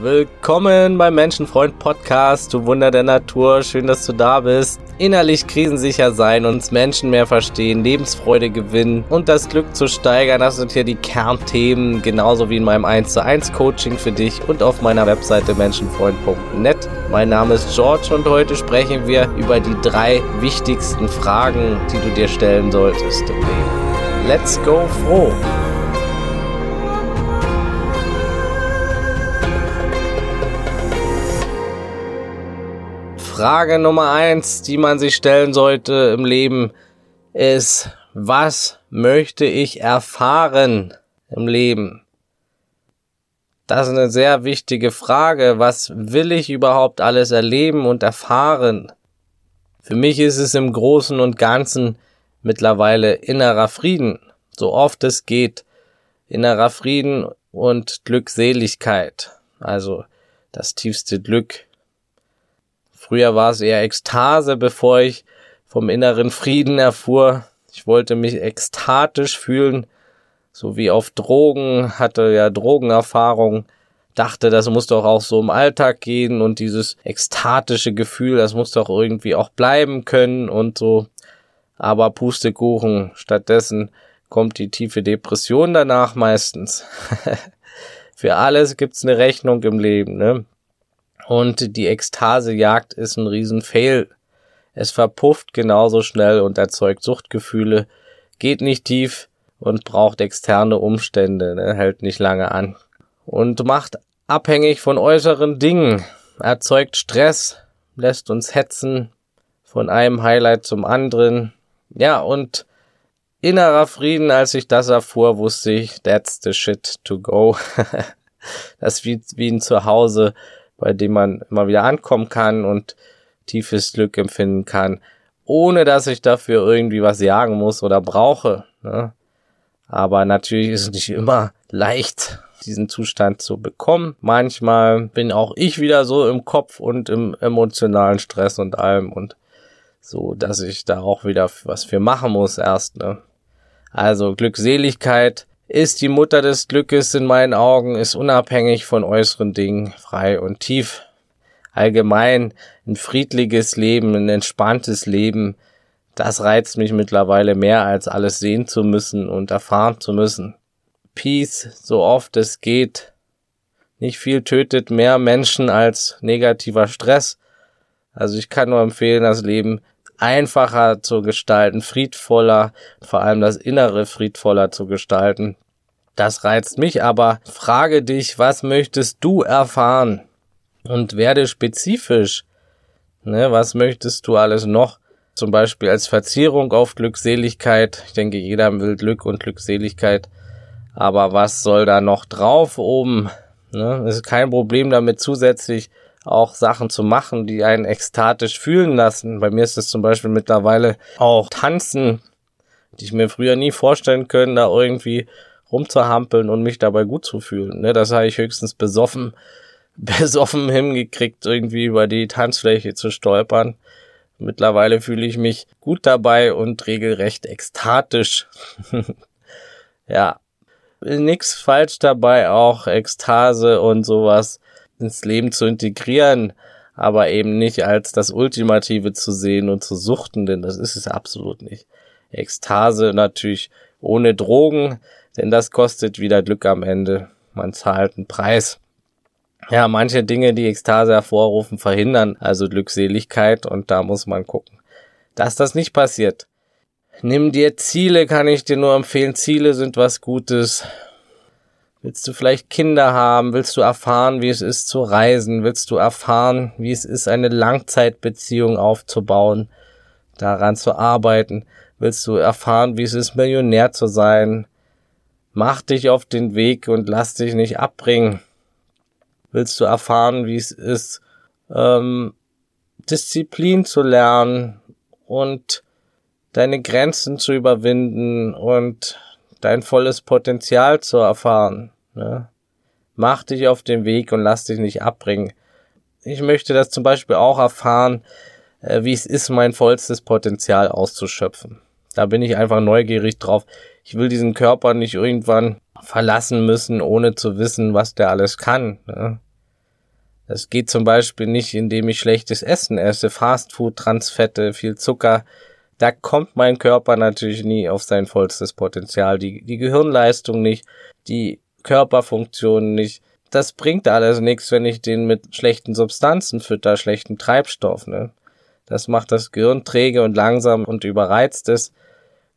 Willkommen beim Menschenfreund Podcast, du Wunder der Natur. Schön, dass du da bist. Innerlich krisensicher sein, uns Menschen mehr verstehen, Lebensfreude gewinnen und das Glück zu steigern. Das sind hier die Kernthemen, genauso wie in meinem 1 zu 1 Coaching für dich und auf meiner Webseite menschenfreund.net. Mein Name ist George und heute sprechen wir über die drei wichtigsten Fragen, die du dir stellen solltest im. Let's go froh! Frage Nummer eins, die man sich stellen sollte im Leben, ist, was möchte ich erfahren im Leben? Das ist eine sehr wichtige Frage. Was will ich überhaupt alles erleben und erfahren? Für mich ist es im Großen und Ganzen mittlerweile innerer Frieden, so oft es geht. Innerer Frieden und Glückseligkeit, also das tiefste Glück, Früher war es eher Ekstase, bevor ich vom inneren Frieden erfuhr. Ich wollte mich ekstatisch fühlen, so wie auf Drogen, hatte ja Drogenerfahrung, dachte, das muss doch auch so im Alltag gehen und dieses ekstatische Gefühl, das muss doch irgendwie auch bleiben können und so. Aber Pustekuchen, stattdessen kommt die tiefe Depression danach meistens. Für alles gibt's eine Rechnung im Leben, ne? Und die Ekstasejagd ist ein Riesenfail. Es verpufft genauso schnell und erzeugt Suchtgefühle, geht nicht tief und braucht externe Umstände, ne, hält nicht lange an. Und macht abhängig von äußeren Dingen, erzeugt Stress, lässt uns hetzen, von einem Highlight zum anderen. Ja, und innerer Frieden, als ich das erfuhr, wusste ich, that's the shit to go. das wie, wie ein Zuhause bei dem man immer wieder ankommen kann und tiefes Glück empfinden kann, ohne dass ich dafür irgendwie was jagen muss oder brauche. Ne? Aber natürlich ist es nicht immer leicht, diesen Zustand zu bekommen. Manchmal bin auch ich wieder so im Kopf und im emotionalen Stress und allem und so, dass ich da auch wieder was für machen muss erst. Ne? Also Glückseligkeit ist die Mutter des Glückes in meinen Augen, ist unabhängig von äußeren Dingen, frei und tief. Allgemein ein friedliches Leben, ein entspanntes Leben, das reizt mich mittlerweile mehr als alles sehen zu müssen und erfahren zu müssen. Peace, so oft es geht. Nicht viel tötet mehr Menschen als negativer Stress. Also ich kann nur empfehlen, das Leben einfacher zu gestalten, friedvoller, vor allem das Innere friedvoller zu gestalten. Das reizt mich, aber frage dich, was möchtest du erfahren? Und werde spezifisch. Ne, was möchtest du alles noch? Zum Beispiel als Verzierung auf Glückseligkeit. Ich denke, jeder will Glück und Glückseligkeit. Aber was soll da noch drauf oben? Ne, es ist kein Problem damit zusätzlich auch Sachen zu machen, die einen ekstatisch fühlen lassen. Bei mir ist es zum Beispiel mittlerweile auch Tanzen, die ich mir früher nie vorstellen können, da irgendwie rumzuhampeln und mich dabei gut zu fühlen. Ne, das habe ich höchstens besoffen, besoffen hingekriegt, irgendwie über die Tanzfläche zu stolpern. Mittlerweile fühle ich mich gut dabei und regelrecht ekstatisch. ja, nix falsch dabei, auch Ekstase und sowas ins Leben zu integrieren, aber eben nicht als das Ultimative zu sehen und zu suchten, denn das ist es absolut nicht. Ekstase natürlich ohne Drogen, denn das kostet wieder Glück am Ende. Man zahlt einen Preis. Ja, manche Dinge, die Ekstase hervorrufen, verhindern also Glückseligkeit und da muss man gucken, dass das nicht passiert. Nimm dir Ziele, kann ich dir nur empfehlen. Ziele sind was Gutes. Willst du vielleicht Kinder haben? Willst du erfahren, wie es ist zu reisen? Willst du erfahren, wie es ist, eine Langzeitbeziehung aufzubauen, daran zu arbeiten? Willst du erfahren, wie es ist, Millionär zu sein? Mach dich auf den Weg und lass dich nicht abbringen. Willst du erfahren, wie es ist, ähm, Disziplin zu lernen und deine Grenzen zu überwinden und dein volles Potenzial zu erfahren. Ne? Mach dich auf den Weg und lass dich nicht abbringen. Ich möchte das zum Beispiel auch erfahren, äh, wie es ist, mein vollstes Potenzial auszuschöpfen. Da bin ich einfach neugierig drauf. Ich will diesen Körper nicht irgendwann verlassen müssen, ohne zu wissen, was der alles kann. Ne? Das geht zum Beispiel nicht, indem ich schlechtes Essen esse, Fastfood, Transfette, viel Zucker. Da kommt mein Körper natürlich nie auf sein vollstes Potenzial. Die, die Gehirnleistung nicht, die Körperfunktionen nicht. Das bringt alles nichts, wenn ich den mit schlechten Substanzen fütter, schlechten Treibstoff. Ne? Das macht das Gehirn träge und langsam und überreizt es.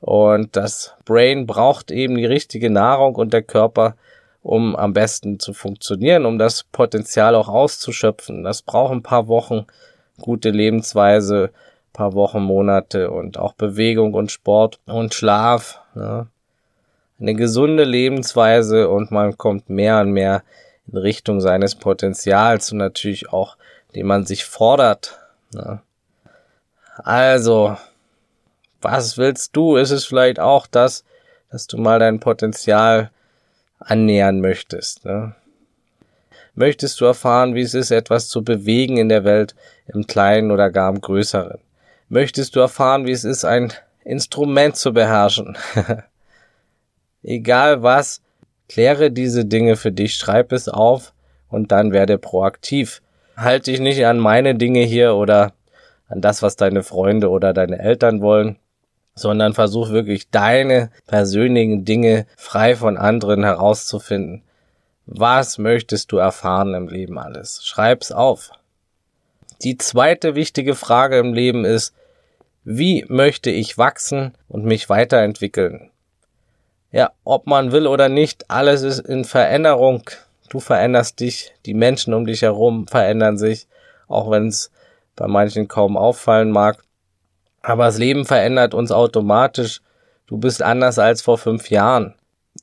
Und das Brain braucht eben die richtige Nahrung und der Körper um am besten zu funktionieren, um das Potenzial auch auszuschöpfen. Das braucht ein paar Wochen gute Lebensweise, paar Wochen, Monate und auch Bewegung und Sport und Schlaf. Ja. Eine gesunde Lebensweise und man kommt mehr und mehr in Richtung seines Potenzials und natürlich auch, dem man sich fordert. Ja. Also, was willst du? Ist es vielleicht auch das, dass du mal dein Potenzial annähern möchtest. Ne? Möchtest du erfahren, wie es ist, etwas zu bewegen in der Welt, im Kleinen oder gar im Größeren? Möchtest du erfahren, wie es ist, ein Instrument zu beherrschen? Egal was, kläre diese Dinge für dich, schreib es auf und dann werde proaktiv. Halt dich nicht an meine Dinge hier oder an das, was deine Freunde oder deine Eltern wollen, sondern versuch wirklich deine persönlichen Dinge frei von anderen herauszufinden. Was möchtest du erfahren im Leben alles? Schreib's auf. Die zweite wichtige Frage im Leben ist, wie möchte ich wachsen und mich weiterentwickeln? Ja, ob man will oder nicht, alles ist in Veränderung. Du veränderst dich, die Menschen um dich herum verändern sich, auch wenn es bei manchen kaum auffallen mag. Aber das Leben verändert uns automatisch. Du bist anders als vor fünf Jahren.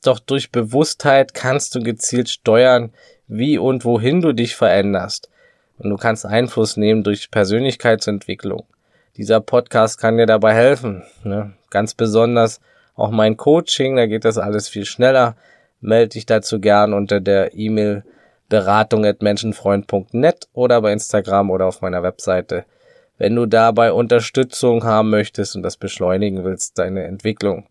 Doch durch Bewusstheit kannst du gezielt steuern, wie und wohin du dich veränderst. Und du kannst Einfluss nehmen durch Persönlichkeitsentwicklung. Dieser Podcast kann dir dabei helfen. Ne? Ganz besonders auch mein Coaching, da geht das alles viel schneller. Melde dich dazu gern unter der E-Mail beratung oder bei Instagram oder auf meiner Webseite wenn du dabei Unterstützung haben möchtest und das beschleunigen willst, deine Entwicklung.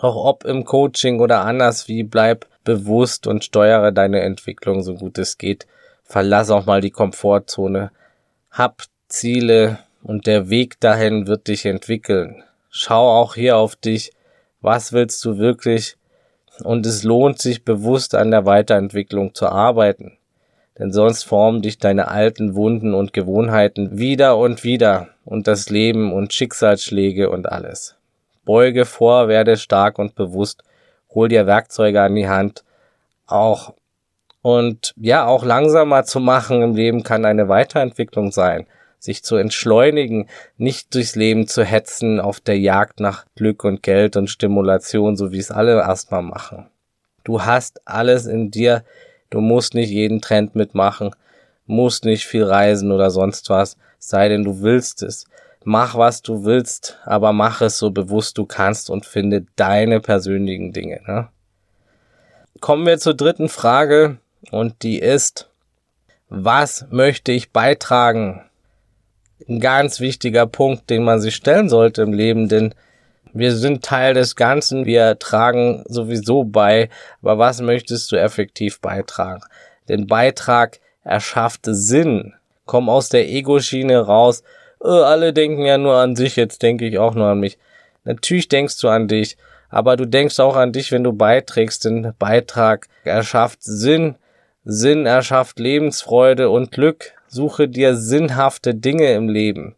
Auch ob im Coaching oder anders wie, bleib bewusst und steuere deine Entwicklung so gut es geht. Verlass auch mal die Komfortzone. Hab Ziele und der Weg dahin wird dich entwickeln. Schau auch hier auf dich. Was willst du wirklich? Und es lohnt sich bewusst an der Weiterentwicklung zu arbeiten denn sonst formen dich deine alten Wunden und Gewohnheiten wieder und wieder und das Leben und Schicksalsschläge und alles. Beuge vor, werde stark und bewusst, hol dir Werkzeuge an die Hand, auch und ja, auch langsamer zu machen im Leben kann eine Weiterentwicklung sein, sich zu entschleunigen, nicht durchs Leben zu hetzen auf der Jagd nach Glück und Geld und Stimulation, so wie es alle erstmal machen. Du hast alles in dir, Du musst nicht jeden Trend mitmachen, musst nicht viel reisen oder sonst was, sei denn du willst es. Mach, was du willst, aber mach es so bewusst du kannst und finde deine persönlichen Dinge. Ne? Kommen wir zur dritten Frage und die ist, was möchte ich beitragen? Ein ganz wichtiger Punkt, den man sich stellen sollte im Leben, denn wir sind Teil des Ganzen, wir tragen sowieso bei, aber was möchtest du effektiv beitragen? Den Beitrag erschafft Sinn. Komm aus der Ego-Schiene raus. Oh, alle denken ja nur an sich, jetzt denke ich auch nur an mich. Natürlich denkst du an dich, aber du denkst auch an dich, wenn du beiträgst. Den Beitrag erschafft Sinn. Sinn erschafft Lebensfreude und Glück. Suche dir sinnhafte Dinge im Leben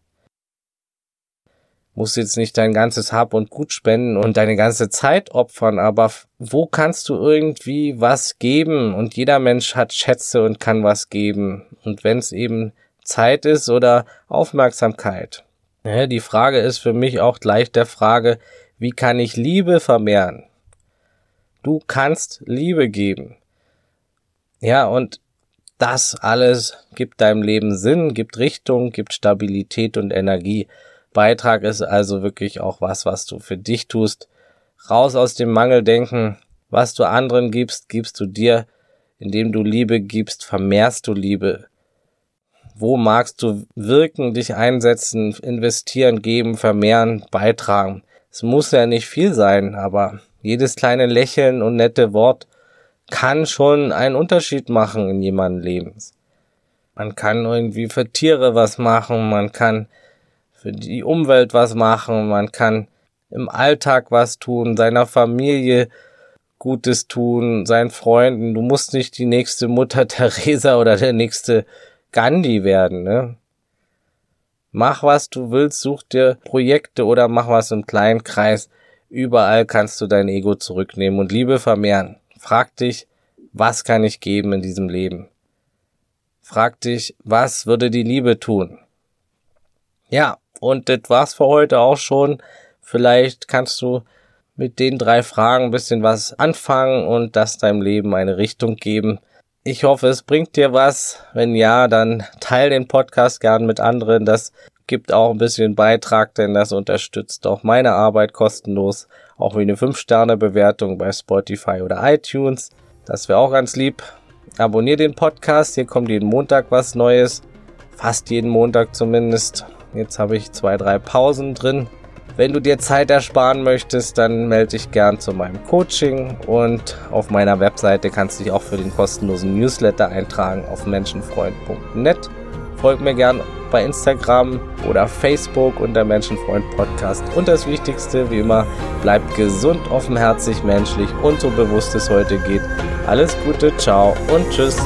musst jetzt nicht dein ganzes Hab und Gut spenden und deine ganze Zeit opfern, aber wo kannst du irgendwie was geben? Und jeder Mensch hat Schätze und kann was geben. Und wenn es eben Zeit ist oder Aufmerksamkeit. Ja, die Frage ist für mich auch gleich der Frage, wie kann ich Liebe vermehren? Du kannst Liebe geben. Ja, und das alles gibt deinem Leben Sinn, gibt Richtung, gibt Stabilität und Energie. Beitrag ist also wirklich auch was, was du für dich tust. Raus aus dem Mangeldenken. Was du anderen gibst, gibst du dir. Indem du Liebe gibst, vermehrst du Liebe. Wo magst du wirken, dich einsetzen, investieren, geben, vermehren, beitragen? Es muss ja nicht viel sein, aber jedes kleine Lächeln und nette Wort kann schon einen Unterschied machen in jemandem Lebens. Man kann irgendwie für Tiere was machen, man kann für die Umwelt was machen, man kann im Alltag was tun, seiner Familie Gutes tun, seinen Freunden. Du musst nicht die nächste Mutter Teresa oder der nächste Gandhi werden, ne? Mach was du willst, such dir Projekte oder mach was im kleinen Kreis. Überall kannst du dein Ego zurücknehmen und Liebe vermehren. Frag dich, was kann ich geben in diesem Leben? Frag dich, was würde die Liebe tun? Ja, und das war's für heute auch schon. Vielleicht kannst du mit den drei Fragen ein bisschen was anfangen und das deinem Leben eine Richtung geben. Ich hoffe, es bringt dir was. Wenn ja, dann teil den Podcast gern mit anderen. Das gibt auch ein bisschen Beitrag, denn das unterstützt auch meine Arbeit kostenlos. Auch wie eine 5-Sterne-Bewertung bei Spotify oder iTunes. Das wäre auch ganz lieb. Abonnier den Podcast. Hier kommt jeden Montag was Neues. Fast jeden Montag zumindest. Jetzt habe ich zwei, drei Pausen drin. Wenn du dir Zeit ersparen möchtest, dann melde dich gern zu meinem Coaching und auf meiner Webseite kannst du dich auch für den kostenlosen Newsletter eintragen auf menschenfreund.net. Folg mir gern bei Instagram oder Facebook unter Menschenfreund Podcast. Und das Wichtigste, wie immer, bleibt gesund, offenherzig, menschlich und so bewusst es heute geht. Alles Gute, ciao und tschüss.